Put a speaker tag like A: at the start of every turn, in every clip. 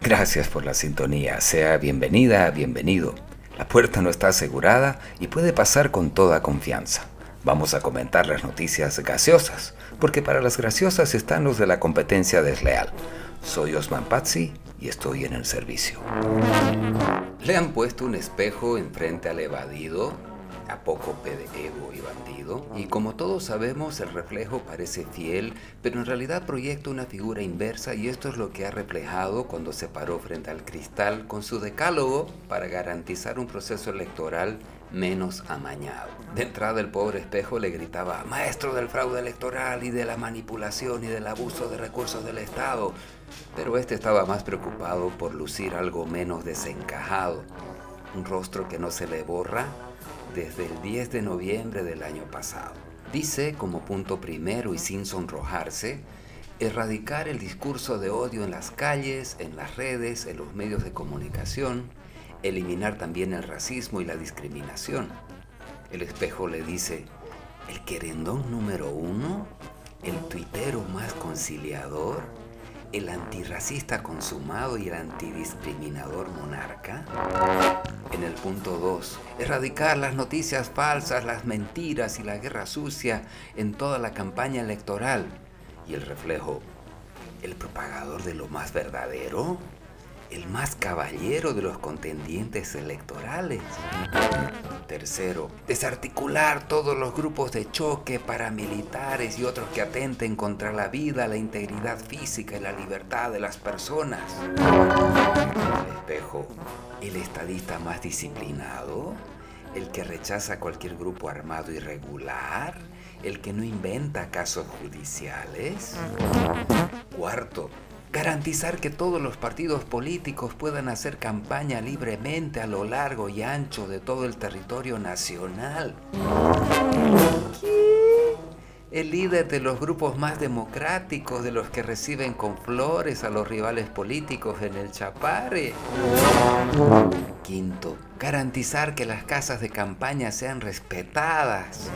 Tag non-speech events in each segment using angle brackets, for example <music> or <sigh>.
A: Gracias por la sintonía, sea bienvenida, bienvenido. La puerta no está asegurada y puede pasar con toda confianza. Vamos a comentar las noticias gaseosas, porque para las graciosas están los de la competencia desleal. Soy Osman Pazzi y estoy en el servicio. Le han puesto un espejo enfrente al evadido, apócope de ego y bandido, y como todos sabemos el reflejo parece fiel, pero en realidad proyecta una figura inversa y esto es lo que ha reflejado cuando se paró frente al cristal con su decálogo para garantizar un proceso electoral menos amañado. De entrada el pobre espejo le gritaba, maestro del fraude electoral y de la manipulación y del abuso de recursos del Estado, pero este estaba más preocupado por lucir algo menos desencajado, un rostro que no se le borra desde el 10 de noviembre del año pasado. Dice, como punto primero y sin sonrojarse, erradicar el discurso de odio en las calles, en las redes, en los medios de comunicación, eliminar también el racismo y la discriminación. El espejo le dice, el querendón número uno, el tuitero más conciliador, el antirracista consumado y el antidiscriminador monarca? En el punto 2, erradicar las noticias falsas, las mentiras y la guerra sucia en toda la campaña electoral. Y el reflejo, el propagador de lo más verdadero, el más caballero de los contendientes electorales. Tercero, desarticular todos los grupos de choque paramilitares y otros que atenten contra la vida, la integridad física y la libertad de las personas. El espejo, el estadista más disciplinado, el que rechaza cualquier grupo armado irregular, el que no inventa casos judiciales. Cuarto, garantizar que todos los partidos políticos puedan hacer campaña libremente a lo largo y ancho de todo el territorio nacional. El líder de los grupos más democráticos, de los que reciben con flores a los rivales políticos en el Chapare. Quinto, garantizar que las casas de campaña sean respetadas.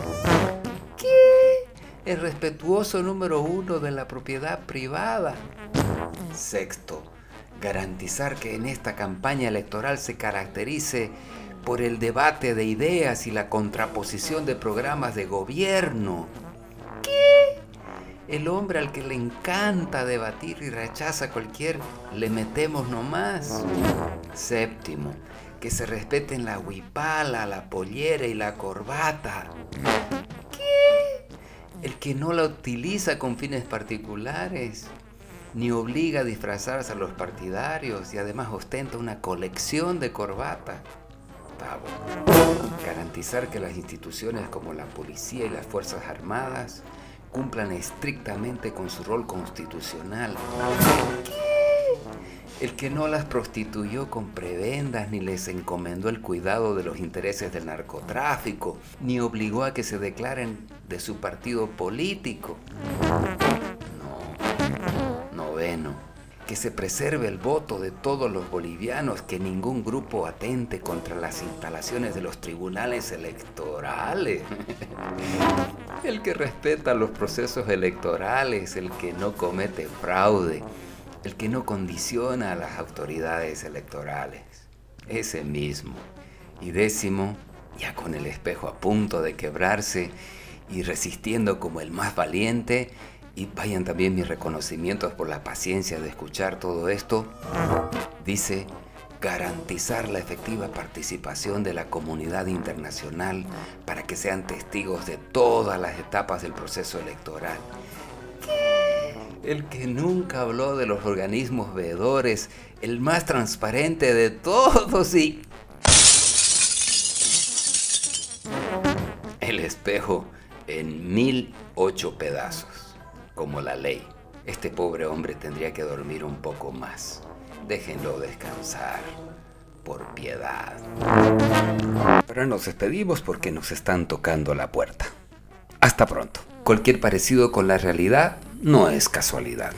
A: ¿Qué? El respetuoso número uno de la propiedad privada. Sexto, garantizar que en esta campaña electoral se caracterice por el debate de ideas y la contraposición de programas de gobierno. ¿Qué? El hombre al que le encanta debatir y rechaza cualquier le metemos nomás. Séptimo, que se respeten la huipala, la pollera y la corbata. ¿Qué? El que no la utiliza con fines particulares ni obliga a disfrazarse a los partidarios y además ostenta una colección de corbata. Garantizar que las instituciones como la policía y las Fuerzas Armadas cumplan estrictamente con su rol constitucional. El que no las prostituyó con prebendas, ni les encomendó el cuidado de los intereses del narcotráfico, ni obligó a que se declaren de su partido político que se preserve el voto de todos los bolivianos, que ningún grupo atente contra las instalaciones de los tribunales electorales. <laughs> el que respeta los procesos electorales, el que no comete fraude, el que no condiciona a las autoridades electorales. Ese mismo. Y décimo, ya con el espejo a punto de quebrarse y resistiendo como el más valiente, y vayan también mis reconocimientos por la paciencia de escuchar todo esto, dice garantizar la efectiva participación de la comunidad internacional para que sean testigos de todas las etapas del proceso electoral. El que nunca habló de los organismos veedores, el más transparente de todos y... El espejo en mil ocho pedazos como la ley. Este pobre hombre tendría que dormir un poco más. Déjenlo descansar, por piedad. Ahora nos despedimos porque nos están tocando la puerta. Hasta pronto. Cualquier parecido con la realidad no es casualidad.